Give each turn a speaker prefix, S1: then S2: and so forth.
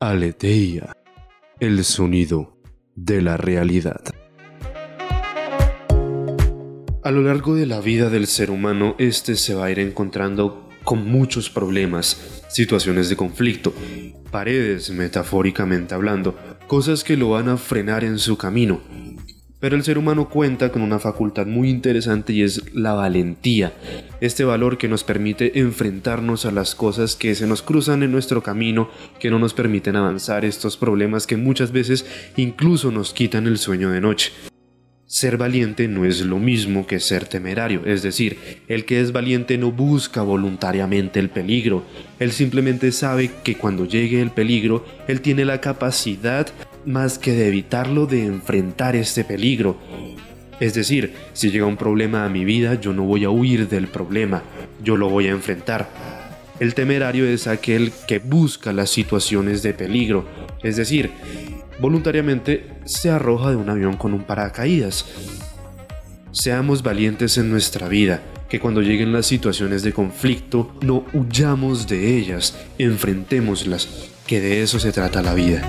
S1: Aleteia, el sonido de la realidad. A lo largo de la vida del ser humano, este se va a ir encontrando con muchos problemas, situaciones de conflicto, paredes metafóricamente hablando, cosas que lo van a frenar en su camino. Pero el ser humano cuenta con una facultad muy interesante y es la valentía, este valor que nos permite enfrentarnos a las cosas que se nos cruzan en nuestro camino, que no nos permiten avanzar estos problemas que muchas veces incluso nos quitan el sueño de noche. Ser valiente no es lo mismo que ser temerario, es decir, el que es valiente no busca voluntariamente el peligro, él simplemente sabe que cuando llegue el peligro, él tiene la capacidad más que de evitarlo, de enfrentar este peligro. Es decir, si llega un problema a mi vida, yo no voy a huir del problema, yo lo voy a enfrentar. El temerario es aquel que busca las situaciones de peligro, es decir, voluntariamente se arroja de un avión con un paracaídas. Seamos valientes en nuestra vida, que cuando lleguen las situaciones de conflicto no huyamos de ellas, enfrentémoslas, que de eso se trata la vida.